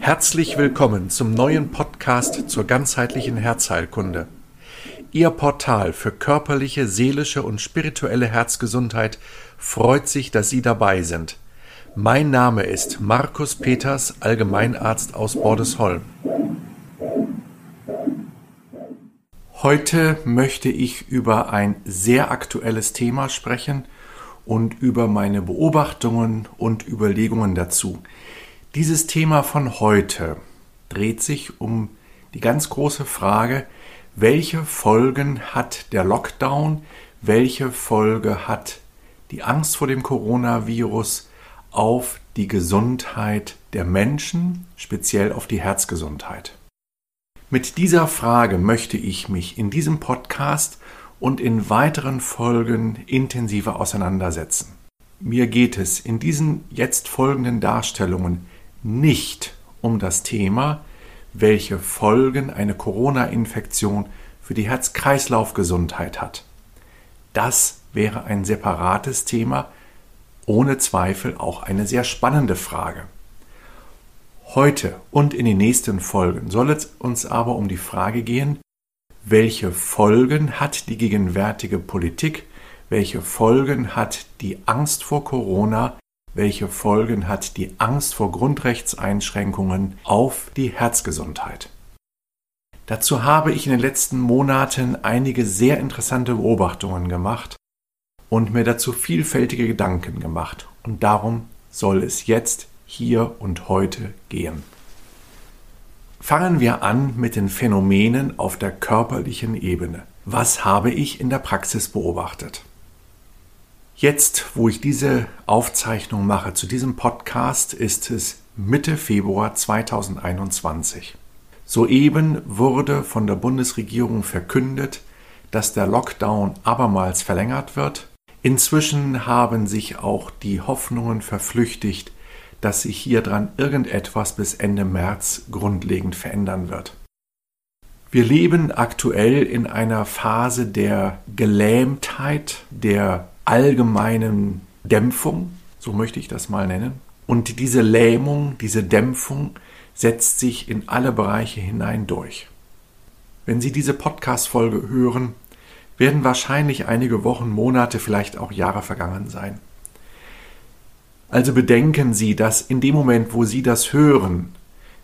Herzlich willkommen zum neuen Podcast zur ganzheitlichen Herzheilkunde. Ihr Portal für körperliche, seelische und spirituelle Herzgesundheit freut sich, dass Sie dabei sind. Mein Name ist Markus Peters, Allgemeinarzt aus Bordesholm. Heute möchte ich über ein sehr aktuelles Thema sprechen und über meine Beobachtungen und Überlegungen dazu. Dieses Thema von heute dreht sich um die ganz große Frage, welche Folgen hat der Lockdown, welche Folge hat die Angst vor dem Coronavirus auf die Gesundheit der Menschen, speziell auf die Herzgesundheit. Mit dieser Frage möchte ich mich in diesem Podcast und in weiteren Folgen intensiver auseinandersetzen. Mir geht es in diesen jetzt folgenden Darstellungen nicht um das Thema, welche Folgen eine Corona-Infektion für die Herz-Kreislauf-Gesundheit hat. Das wäre ein separates Thema, ohne Zweifel auch eine sehr spannende Frage. Heute und in den nächsten Folgen soll es uns aber um die Frage gehen, welche Folgen hat die gegenwärtige Politik, welche Folgen hat die Angst vor Corona, welche Folgen hat die Angst vor Grundrechtseinschränkungen auf die Herzgesundheit. Dazu habe ich in den letzten Monaten einige sehr interessante Beobachtungen gemacht und mir dazu vielfältige Gedanken gemacht. Und darum soll es jetzt, hier und heute gehen. Fangen wir an mit den Phänomenen auf der körperlichen Ebene. Was habe ich in der Praxis beobachtet? Jetzt, wo ich diese Aufzeichnung mache zu diesem Podcast, ist es Mitte Februar 2021. Soeben wurde von der Bundesregierung verkündet, dass der Lockdown abermals verlängert wird. Inzwischen haben sich auch die Hoffnungen verflüchtigt, dass sich hier dran irgendetwas bis Ende März grundlegend verändern wird. Wir leben aktuell in einer Phase der Gelähmtheit, der allgemeinen Dämpfung, so möchte ich das mal nennen. Und diese Lähmung, diese Dämpfung setzt sich in alle Bereiche hinein durch. Wenn Sie diese Podcast-Folge hören, werden wahrscheinlich einige Wochen, Monate, vielleicht auch Jahre vergangen sein. Also bedenken Sie, dass in dem Moment, wo Sie das hören,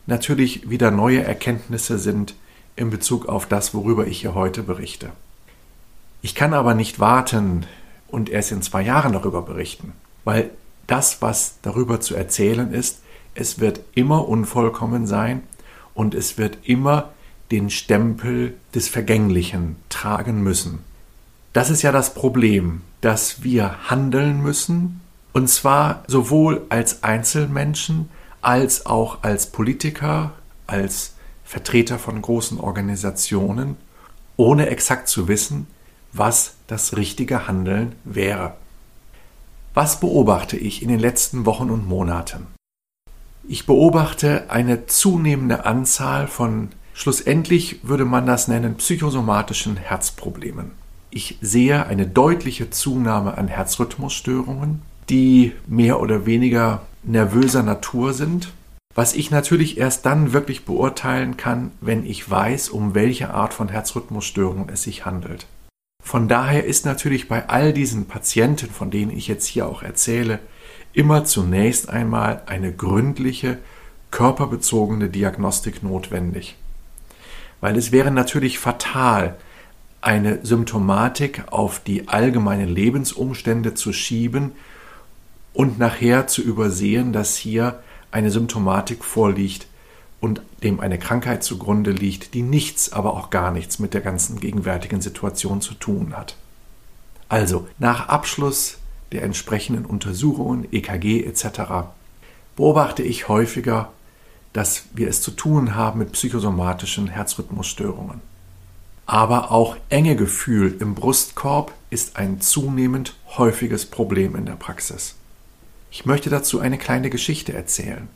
natürlich wieder neue Erkenntnisse sind in Bezug auf das, worüber ich hier heute berichte. Ich kann aber nicht warten, und erst in zwei Jahren darüber berichten. Weil das, was darüber zu erzählen ist, es wird immer unvollkommen sein und es wird immer den Stempel des Vergänglichen tragen müssen. Das ist ja das Problem, dass wir handeln müssen, und zwar sowohl als Einzelmenschen als auch als Politiker, als Vertreter von großen Organisationen, ohne exakt zu wissen, was das richtige Handeln wäre. Was beobachte ich in den letzten Wochen und Monaten? Ich beobachte eine zunehmende Anzahl von, schlussendlich würde man das nennen, psychosomatischen Herzproblemen. Ich sehe eine deutliche Zunahme an Herzrhythmusstörungen, die mehr oder weniger nervöser Natur sind, was ich natürlich erst dann wirklich beurteilen kann, wenn ich weiß, um welche Art von Herzrhythmusstörung es sich handelt. Von daher ist natürlich bei all diesen Patienten, von denen ich jetzt hier auch erzähle, immer zunächst einmal eine gründliche, körperbezogene Diagnostik notwendig. Weil es wäre natürlich fatal, eine Symptomatik auf die allgemeinen Lebensumstände zu schieben und nachher zu übersehen, dass hier eine Symptomatik vorliegt, und dem eine Krankheit zugrunde liegt, die nichts, aber auch gar nichts mit der ganzen gegenwärtigen Situation zu tun hat. Also, nach Abschluss der entsprechenden Untersuchungen, EKG etc., beobachte ich häufiger, dass wir es zu tun haben mit psychosomatischen Herzrhythmusstörungen. Aber auch enge Gefühl im Brustkorb ist ein zunehmend häufiges Problem in der Praxis. Ich möchte dazu eine kleine Geschichte erzählen.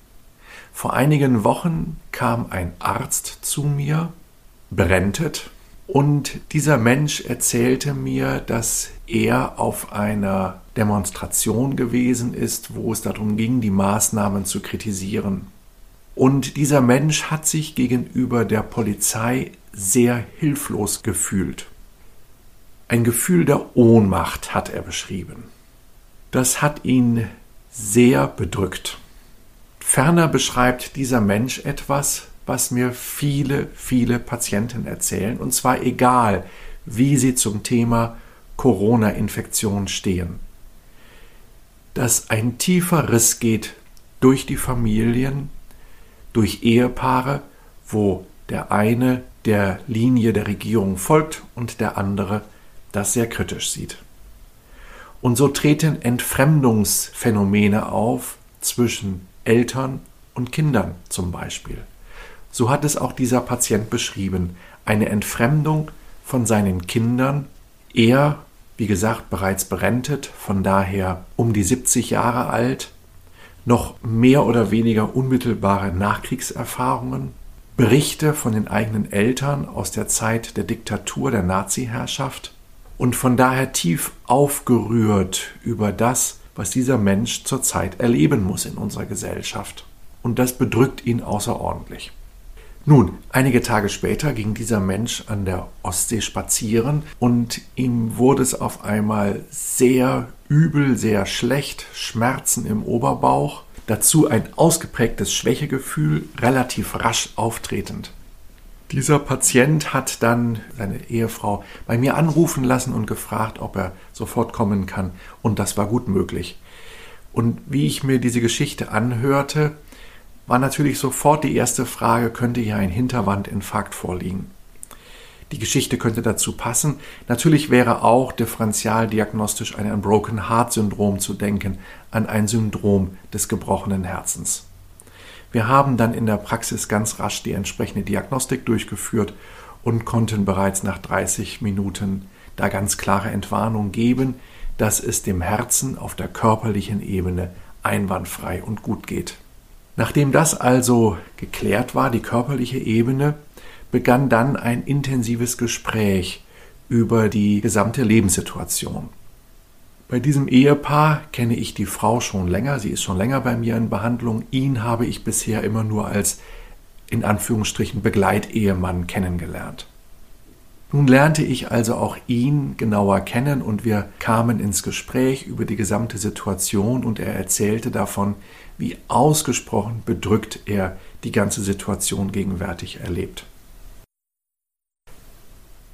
Vor einigen Wochen kam ein Arzt zu mir, berentet, und dieser Mensch erzählte mir, dass er auf einer Demonstration gewesen ist, wo es darum ging, die Maßnahmen zu kritisieren. Und dieser Mensch hat sich gegenüber der Polizei sehr hilflos gefühlt. Ein Gefühl der Ohnmacht hat er beschrieben. Das hat ihn sehr bedrückt. Ferner beschreibt dieser Mensch etwas, was mir viele, viele Patienten erzählen, und zwar egal, wie sie zum Thema Corona-Infektion stehen. Dass ein tiefer Riss geht durch die Familien, durch Ehepaare, wo der eine der Linie der Regierung folgt und der andere das sehr kritisch sieht. Und so treten Entfremdungsphänomene auf zwischen Eltern und Kindern zum Beispiel. So hat es auch dieser Patient beschrieben, eine Entfremdung von seinen Kindern. Er, wie gesagt, bereits berentet, von daher um die 70 Jahre alt, noch mehr oder weniger unmittelbare Nachkriegserfahrungen, Berichte von den eigenen Eltern aus der Zeit der Diktatur der Nazi-Herrschaft und von daher tief aufgerührt über das, was dieser Mensch zurzeit erleben muss in unserer Gesellschaft. Und das bedrückt ihn außerordentlich. Nun, einige Tage später ging dieser Mensch an der Ostsee spazieren und ihm wurde es auf einmal sehr übel, sehr schlecht, Schmerzen im Oberbauch, dazu ein ausgeprägtes Schwächegefühl, relativ rasch auftretend. Dieser Patient hat dann seine Ehefrau bei mir anrufen lassen und gefragt, ob er sofort kommen kann, und das war gut möglich. Und wie ich mir diese Geschichte anhörte, war natürlich sofort die erste Frage, könnte hier ein Hinterwandinfarkt vorliegen? Die Geschichte könnte dazu passen. Natürlich wäre auch differenzialdiagnostisch an ein Broken Heart Syndrom zu denken, an ein Syndrom des gebrochenen Herzens. Wir haben dann in der Praxis ganz rasch die entsprechende Diagnostik durchgeführt und konnten bereits nach 30 Minuten da ganz klare Entwarnung geben, dass es dem Herzen auf der körperlichen Ebene einwandfrei und gut geht. Nachdem das also geklärt war, die körperliche Ebene, begann dann ein intensives Gespräch über die gesamte Lebenssituation. Bei diesem Ehepaar kenne ich die Frau schon länger, sie ist schon länger bei mir in Behandlung. Ihn habe ich bisher immer nur als in Anführungsstrichen Begleitehemann kennengelernt. Nun lernte ich also auch ihn genauer kennen und wir kamen ins Gespräch über die gesamte Situation und er erzählte davon, wie ausgesprochen bedrückt er die ganze Situation gegenwärtig erlebt.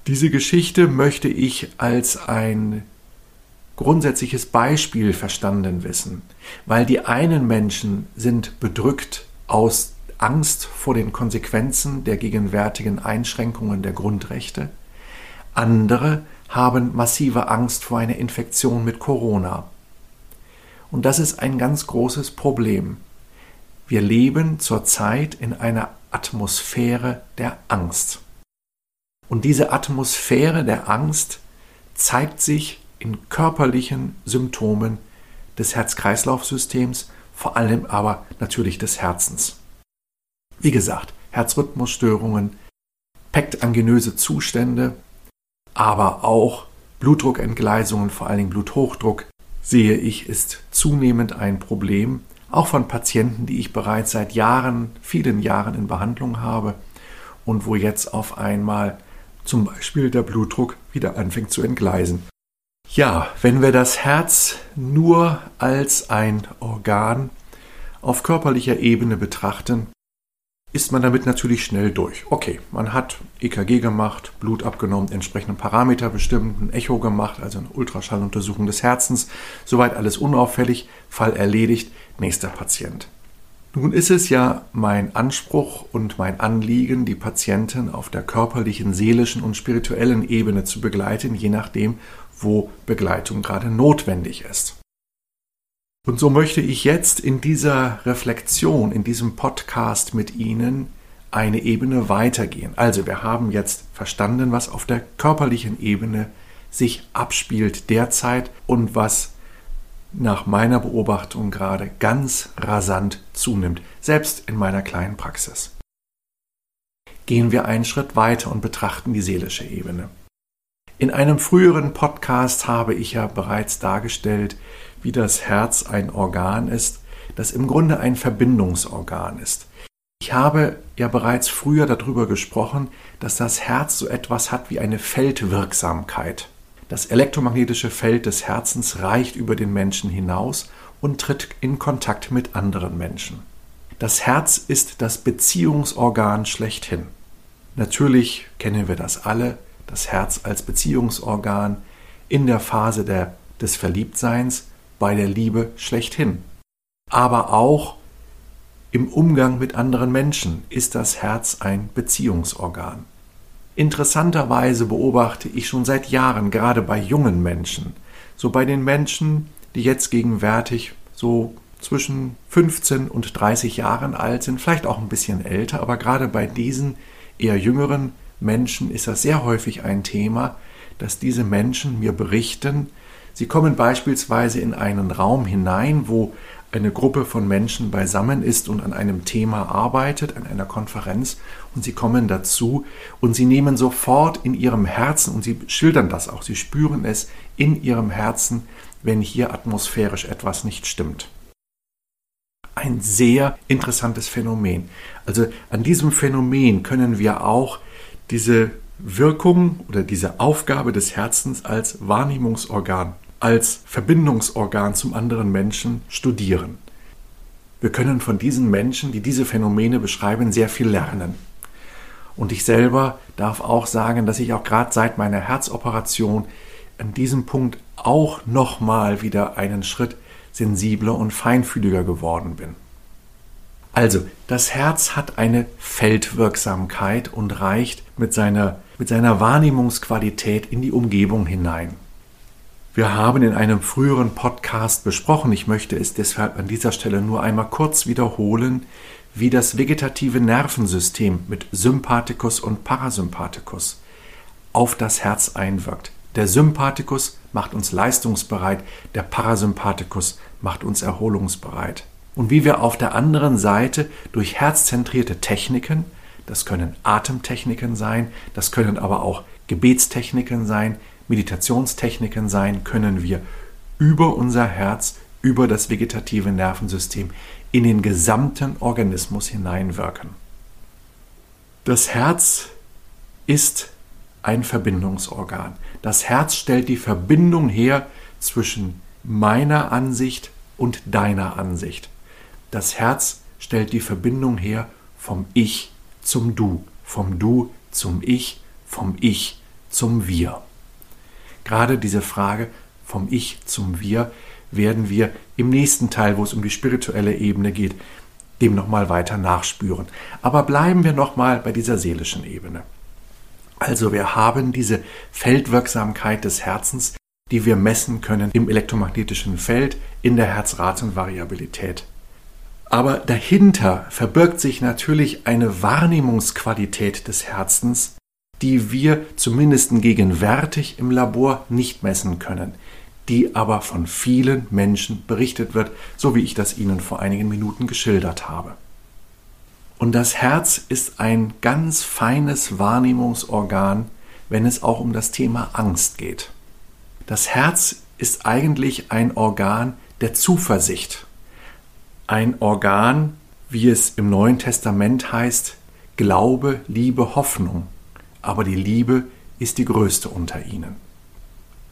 Diese Geschichte möchte ich als ein grundsätzliches Beispiel verstanden wissen, weil die einen Menschen sind bedrückt aus Angst vor den Konsequenzen der gegenwärtigen Einschränkungen der Grundrechte, andere haben massive Angst vor einer Infektion mit Corona. Und das ist ein ganz großes Problem. Wir leben zurzeit in einer Atmosphäre der Angst. Und diese Atmosphäre der Angst zeigt sich in körperlichen Symptomen des Herz-Kreislauf-Systems, vor allem aber natürlich des Herzens. Wie gesagt, Herzrhythmusstörungen, pektangenöse Zustände, aber auch Blutdruckentgleisungen, vor allen Dingen Bluthochdruck, sehe ich, ist zunehmend ein Problem, auch von Patienten, die ich bereits seit Jahren, vielen Jahren in Behandlung habe und wo jetzt auf einmal zum Beispiel der Blutdruck wieder anfängt zu entgleisen. Ja, wenn wir das Herz nur als ein Organ auf körperlicher Ebene betrachten, ist man damit natürlich schnell durch. Okay, man hat EKG gemacht, Blut abgenommen, entsprechenden Parameter bestimmt, ein Echo gemacht, also eine Ultraschalluntersuchung des Herzens, soweit alles unauffällig, Fall erledigt, nächster Patient. Nun ist es ja mein Anspruch und mein Anliegen, die Patienten auf der körperlichen, seelischen und spirituellen Ebene zu begleiten, je nachdem, wo Begleitung gerade notwendig ist. Und so möchte ich jetzt in dieser Reflexion, in diesem Podcast mit Ihnen eine Ebene weitergehen. Also wir haben jetzt verstanden, was auf der körperlichen Ebene sich abspielt derzeit und was nach meiner Beobachtung gerade ganz rasant zunimmt, selbst in meiner kleinen Praxis. Gehen wir einen Schritt weiter und betrachten die seelische Ebene. In einem früheren Podcast habe ich ja bereits dargestellt, wie das Herz ein Organ ist, das im Grunde ein Verbindungsorgan ist. Ich habe ja bereits früher darüber gesprochen, dass das Herz so etwas hat wie eine Feldwirksamkeit. Das elektromagnetische Feld des Herzens reicht über den Menschen hinaus und tritt in Kontakt mit anderen Menschen. Das Herz ist das Beziehungsorgan schlechthin. Natürlich kennen wir das alle, das Herz als Beziehungsorgan in der Phase der, des Verliebtseins, bei der Liebe schlechthin. Aber auch im Umgang mit anderen Menschen ist das Herz ein Beziehungsorgan. Interessanterweise beobachte ich schon seit Jahren, gerade bei jungen Menschen, so bei den Menschen, die jetzt gegenwärtig so zwischen 15 und 30 Jahren alt sind, vielleicht auch ein bisschen älter, aber gerade bei diesen eher jüngeren Menschen ist das sehr häufig ein Thema, dass diese Menschen mir berichten, sie kommen beispielsweise in einen Raum hinein, wo eine Gruppe von Menschen beisammen ist und an einem Thema arbeitet, an einer Konferenz, und sie kommen dazu und sie nehmen sofort in ihrem Herzen, und sie schildern das auch, sie spüren es in ihrem Herzen, wenn hier atmosphärisch etwas nicht stimmt. Ein sehr interessantes Phänomen. Also an diesem Phänomen können wir auch diese Wirkung oder diese Aufgabe des Herzens als Wahrnehmungsorgan als Verbindungsorgan zum anderen Menschen studieren. Wir können von diesen Menschen, die diese Phänomene beschreiben, sehr viel lernen. Und ich selber darf auch sagen, dass ich auch gerade seit meiner Herzoperation an diesem Punkt auch nochmal wieder einen Schritt sensibler und feinfühliger geworden bin. Also, das Herz hat eine Feldwirksamkeit und reicht mit seiner, mit seiner Wahrnehmungsqualität in die Umgebung hinein. Wir haben in einem früheren Podcast besprochen, ich möchte es deshalb an dieser Stelle nur einmal kurz wiederholen, wie das vegetative Nervensystem mit Sympathikus und Parasympathikus auf das Herz einwirkt. Der Sympathikus macht uns leistungsbereit, der Parasympathikus macht uns erholungsbereit. Und wie wir auf der anderen Seite durch herzzentrierte Techniken, das können Atemtechniken sein, das können aber auch Gebetstechniken sein, Meditationstechniken sein, können wir über unser Herz, über das vegetative Nervensystem in den gesamten Organismus hineinwirken. Das Herz ist ein Verbindungsorgan. Das Herz stellt die Verbindung her zwischen meiner Ansicht und deiner Ansicht. Das Herz stellt die Verbindung her vom Ich zum Du, vom Du zum Ich, vom Ich zum Wir. Gerade diese Frage vom Ich zum Wir werden wir im nächsten Teil, wo es um die spirituelle Ebene geht, dem nochmal weiter nachspüren. Aber bleiben wir nochmal bei dieser seelischen Ebene. Also wir haben diese Feldwirksamkeit des Herzens, die wir messen können im elektromagnetischen Feld in der Herzratenvariabilität. Aber dahinter verbirgt sich natürlich eine Wahrnehmungsqualität des Herzens, die wir zumindest gegenwärtig im Labor nicht messen können, die aber von vielen Menschen berichtet wird, so wie ich das Ihnen vor einigen Minuten geschildert habe. Und das Herz ist ein ganz feines Wahrnehmungsorgan, wenn es auch um das Thema Angst geht. Das Herz ist eigentlich ein Organ der Zuversicht, ein Organ, wie es im Neuen Testament heißt, Glaube, Liebe, Hoffnung aber die Liebe ist die größte unter ihnen.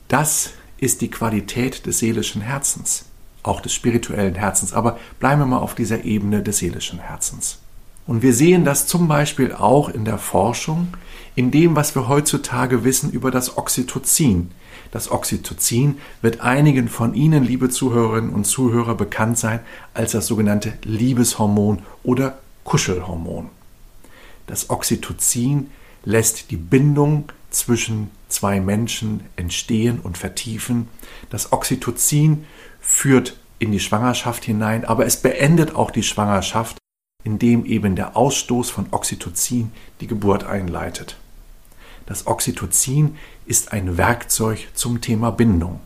Das ist die Qualität des seelischen Herzens, auch des spirituellen Herzens, aber bleiben wir mal auf dieser Ebene des seelischen Herzens. Und wir sehen das zum Beispiel auch in der Forschung, in dem, was wir heutzutage wissen über das Oxytocin. Das Oxytocin wird einigen von Ihnen, liebe Zuhörerinnen und Zuhörer, bekannt sein als das sogenannte Liebeshormon oder Kuschelhormon. Das Oxytocin lässt die Bindung zwischen zwei Menschen entstehen und vertiefen. Das Oxytocin führt in die Schwangerschaft hinein, aber es beendet auch die Schwangerschaft, indem eben der Ausstoß von Oxytocin die Geburt einleitet. Das Oxytocin ist ein Werkzeug zum Thema Bindung.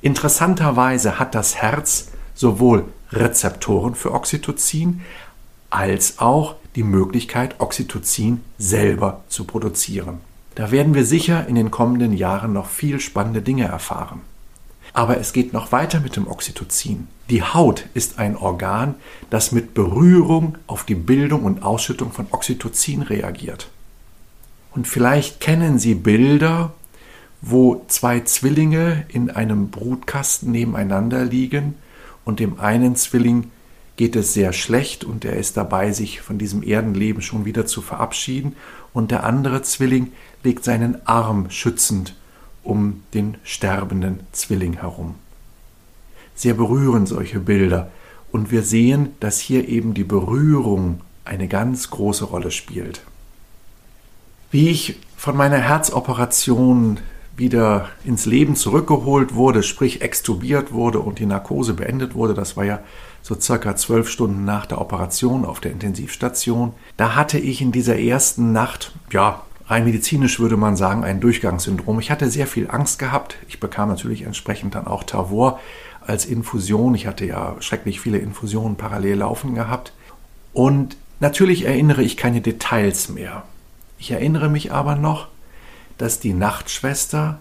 Interessanterweise hat das Herz sowohl Rezeptoren für Oxytocin als auch die Möglichkeit, Oxytocin selber zu produzieren. Da werden wir sicher in den kommenden Jahren noch viel spannende Dinge erfahren. Aber es geht noch weiter mit dem Oxytocin. Die Haut ist ein Organ, das mit Berührung auf die Bildung und Ausschüttung von Oxytocin reagiert. Und vielleicht kennen Sie Bilder, wo zwei Zwillinge in einem Brutkasten nebeneinander liegen und dem einen Zwilling geht es sehr schlecht und er ist dabei, sich von diesem Erdenleben schon wieder zu verabschieden und der andere Zwilling legt seinen Arm schützend um den sterbenden Zwilling herum. Sehr berührend solche Bilder und wir sehen, dass hier eben die Berührung eine ganz große Rolle spielt. Wie ich von meiner Herzoperation wieder ins Leben zurückgeholt wurde, sprich extubiert wurde und die Narkose beendet wurde, das war ja so circa zwölf Stunden nach der Operation auf der Intensivstation, da hatte ich in dieser ersten Nacht, ja, rein medizinisch würde man sagen, ein Durchgangssyndrom. Ich hatte sehr viel Angst gehabt. Ich bekam natürlich entsprechend dann auch Tavor als Infusion. Ich hatte ja schrecklich viele Infusionen parallel laufen gehabt. Und natürlich erinnere ich keine Details mehr. Ich erinnere mich aber noch, dass die Nachtschwester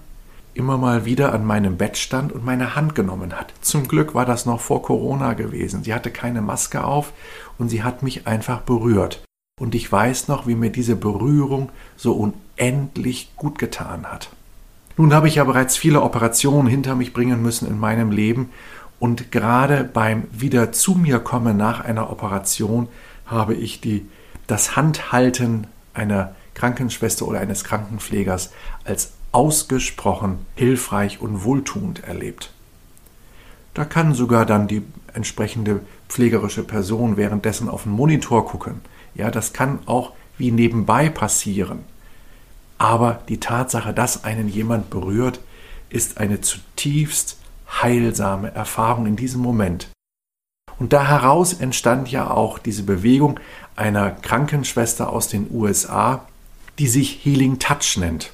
immer mal wieder an meinem Bett stand und meine Hand genommen hat. Zum Glück war das noch vor Corona gewesen. Sie hatte keine Maske auf und sie hat mich einfach berührt. Und ich weiß noch, wie mir diese Berührung so unendlich gut getan hat. Nun habe ich ja bereits viele Operationen hinter mich bringen müssen in meinem Leben und gerade beim wieder zu mir kommen nach einer Operation habe ich die, das Handhalten einer Krankenschwester oder eines Krankenpflegers als ausgesprochen hilfreich und wohltuend erlebt. Da kann sogar dann die entsprechende pflegerische Person währenddessen auf den Monitor gucken. Ja, das kann auch wie nebenbei passieren. Aber die Tatsache, dass einen jemand berührt, ist eine zutiefst heilsame Erfahrung in diesem Moment. Und da heraus entstand ja auch diese Bewegung einer Krankenschwester aus den USA, die sich Healing Touch nennt,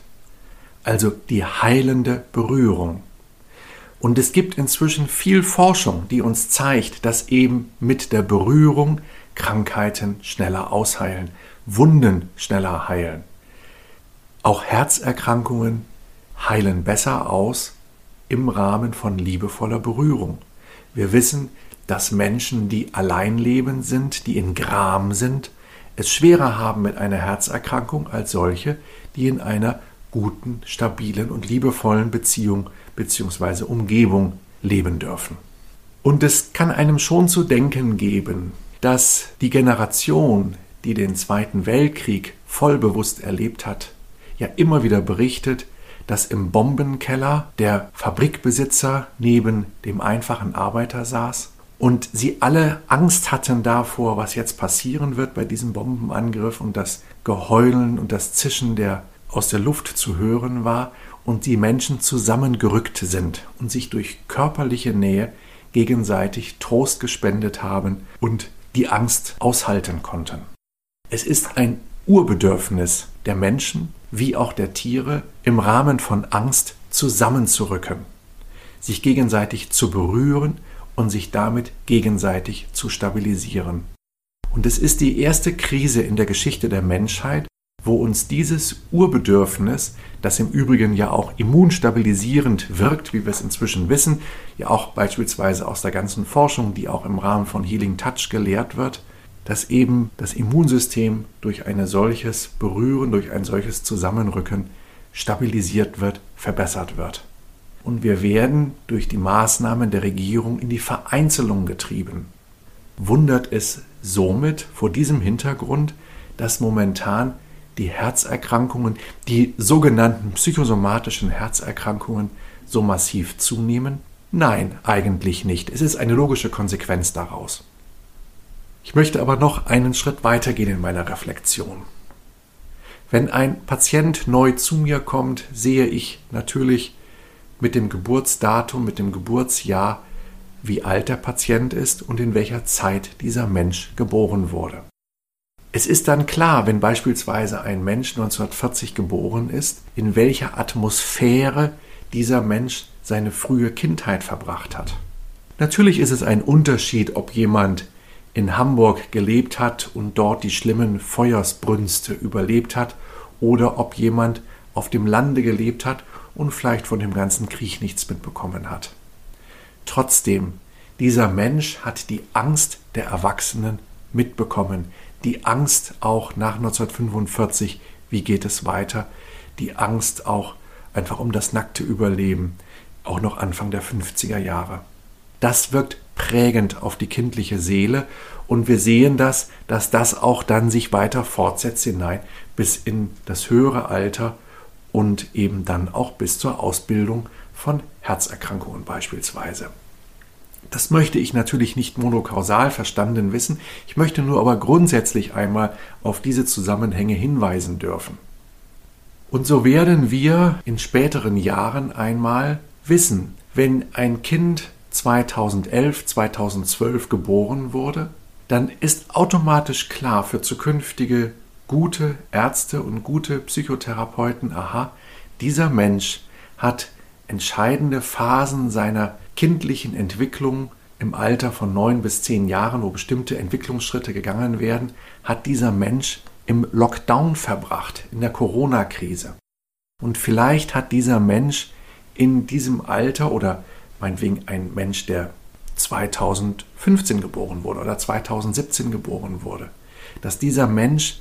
also die heilende Berührung. Und es gibt inzwischen viel Forschung, die uns zeigt, dass eben mit der Berührung Krankheiten schneller ausheilen, Wunden schneller heilen. Auch Herzerkrankungen heilen besser aus im Rahmen von liebevoller Berührung. Wir wissen, dass Menschen, die allein leben sind, die in Gram sind, es schwerer haben mit einer Herzerkrankung als solche, die in einer guten, stabilen und liebevollen Beziehung bzw. Umgebung leben dürfen. Und es kann einem schon zu denken geben, dass die Generation, die den Zweiten Weltkrieg vollbewusst erlebt hat, ja immer wieder berichtet, dass im Bombenkeller der Fabrikbesitzer neben dem einfachen Arbeiter saß und sie alle Angst hatten davor, was jetzt passieren wird bei diesem Bombenangriff und das Geheulen und das Zischen der aus der Luft zu hören war und die Menschen zusammengerückt sind und sich durch körperliche Nähe gegenseitig Trost gespendet haben und die Angst aushalten konnten. Es ist ein Urbedürfnis der Menschen wie auch der Tiere im Rahmen von Angst zusammenzurücken, sich gegenseitig zu berühren und sich damit gegenseitig zu stabilisieren. Und es ist die erste Krise in der Geschichte der Menschheit, wo uns dieses Urbedürfnis, das im Übrigen ja auch immunstabilisierend wirkt, wie wir es inzwischen wissen, ja auch beispielsweise aus der ganzen Forschung, die auch im Rahmen von Healing Touch gelehrt wird, dass eben das Immunsystem durch ein solches Berühren, durch ein solches Zusammenrücken stabilisiert wird, verbessert wird und wir werden durch die Maßnahmen der Regierung in die Vereinzelung getrieben. Wundert es somit vor diesem Hintergrund, dass momentan die Herzerkrankungen, die sogenannten psychosomatischen Herzerkrankungen so massiv zunehmen? Nein, eigentlich nicht. Es ist eine logische Konsequenz daraus. Ich möchte aber noch einen Schritt weitergehen in meiner Reflexion. Wenn ein Patient neu zu mir kommt, sehe ich natürlich mit dem Geburtsdatum, mit dem Geburtsjahr, wie alt der Patient ist und in welcher Zeit dieser Mensch geboren wurde. Es ist dann klar, wenn beispielsweise ein Mensch 1940 geboren ist, in welcher Atmosphäre dieser Mensch seine frühe Kindheit verbracht hat. Natürlich ist es ein Unterschied, ob jemand in Hamburg gelebt hat und dort die schlimmen Feuersbrünste überlebt hat oder ob jemand auf dem Lande gelebt hat und vielleicht von dem ganzen Krieg nichts mitbekommen hat. Trotzdem, dieser Mensch hat die Angst der Erwachsenen mitbekommen, die Angst auch nach 1945, wie geht es weiter, die Angst auch einfach um das nackte Überleben, auch noch Anfang der 50er Jahre. Das wirkt prägend auf die kindliche Seele und wir sehen das, dass das auch dann sich weiter fortsetzt hinein bis in das höhere Alter und eben dann auch bis zur Ausbildung von Herzerkrankungen beispielsweise. Das möchte ich natürlich nicht monokausal verstanden wissen, ich möchte nur aber grundsätzlich einmal auf diese Zusammenhänge hinweisen dürfen. Und so werden wir in späteren Jahren einmal wissen, wenn ein Kind 2011, 2012 geboren wurde, dann ist automatisch klar für zukünftige gute Ärzte und gute Psychotherapeuten, aha, dieser Mensch hat entscheidende Phasen seiner kindlichen Entwicklung im Alter von neun bis zehn Jahren, wo bestimmte Entwicklungsschritte gegangen werden, hat dieser Mensch im Lockdown verbracht, in der Corona-Krise. Und vielleicht hat dieser Mensch in diesem Alter oder meinetwegen ein Mensch, der 2015 geboren wurde oder 2017 geboren wurde, dass dieser Mensch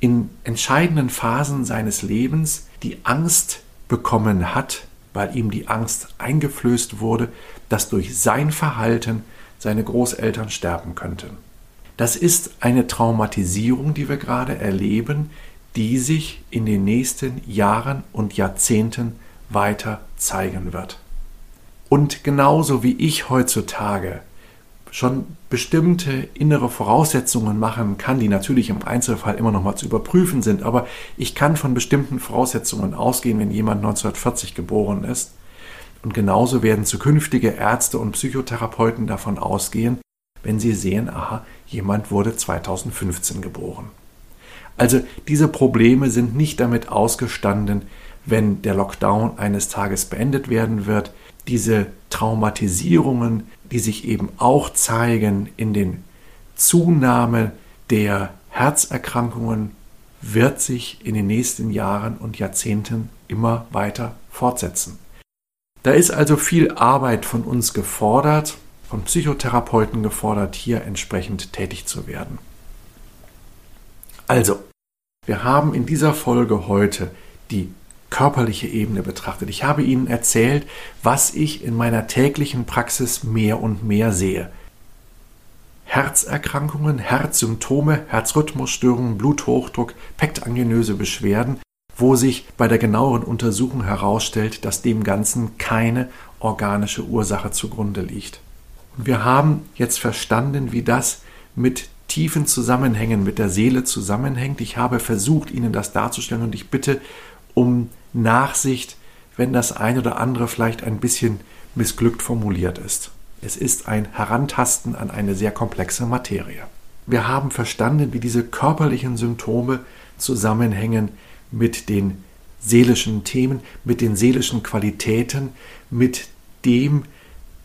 in entscheidenden Phasen seines Lebens die Angst bekommen hat, weil ihm die Angst eingeflößt wurde, dass durch sein Verhalten seine Großeltern sterben könnten. Das ist eine Traumatisierung, die wir gerade erleben, die sich in den nächsten Jahren und Jahrzehnten weiter zeigen wird. Und genauso wie ich heutzutage schon bestimmte innere Voraussetzungen machen kann, die natürlich im Einzelfall immer noch mal zu überprüfen sind, aber ich kann von bestimmten Voraussetzungen ausgehen, wenn jemand 1940 geboren ist. Und genauso werden zukünftige Ärzte und Psychotherapeuten davon ausgehen, wenn sie sehen, aha, jemand wurde 2015 geboren. Also diese Probleme sind nicht damit ausgestanden, wenn der Lockdown eines Tages beendet werden wird, diese Traumatisierungen, die sich eben auch zeigen in den Zunahme der Herzerkrankungen, wird sich in den nächsten Jahren und Jahrzehnten immer weiter fortsetzen. Da ist also viel Arbeit von uns gefordert, von Psychotherapeuten gefordert, hier entsprechend tätig zu werden. Also, wir haben in dieser Folge heute die körperliche Ebene betrachtet. Ich habe Ihnen erzählt, was ich in meiner täglichen Praxis mehr und mehr sehe. Herzerkrankungen, Herzsymptome, Herzrhythmusstörungen, Bluthochdruck, pektangenöse Beschwerden, wo sich bei der genaueren Untersuchung herausstellt, dass dem Ganzen keine organische Ursache zugrunde liegt. Und wir haben jetzt verstanden, wie das mit tiefen Zusammenhängen mit der Seele zusammenhängt. Ich habe versucht, Ihnen das darzustellen und ich bitte um Nachsicht, wenn das ein oder andere vielleicht ein bisschen missglückt formuliert ist. Es ist ein Herantasten an eine sehr komplexe Materie. Wir haben verstanden, wie diese körperlichen Symptome zusammenhängen mit den seelischen Themen, mit den seelischen Qualitäten, mit dem,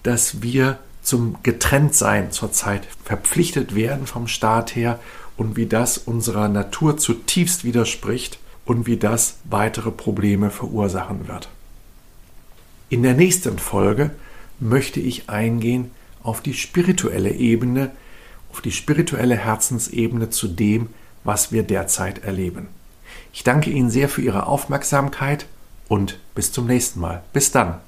dass wir zum Getrenntsein zurzeit verpflichtet werden vom Staat her und wie das unserer Natur zutiefst widerspricht und wie das weitere Probleme verursachen wird. In der nächsten Folge möchte ich eingehen auf die spirituelle Ebene, auf die spirituelle Herzensebene zu dem, was wir derzeit erleben. Ich danke Ihnen sehr für Ihre Aufmerksamkeit und bis zum nächsten Mal. Bis dann.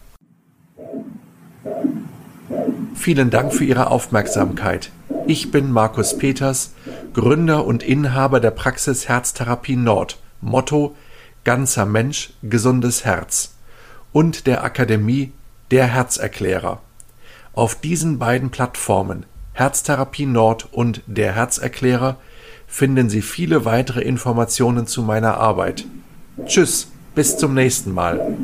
Vielen Dank für Ihre Aufmerksamkeit. Ich bin Markus Peters, Gründer und Inhaber der Praxis Herztherapie Nord Motto Ganzer Mensch, gesundes Herz und der Akademie Der Herzerklärer. Auf diesen beiden Plattformen Herztherapie Nord und Der Herzerklärer finden Sie viele weitere Informationen zu meiner Arbeit. Tschüss, bis zum nächsten Mal.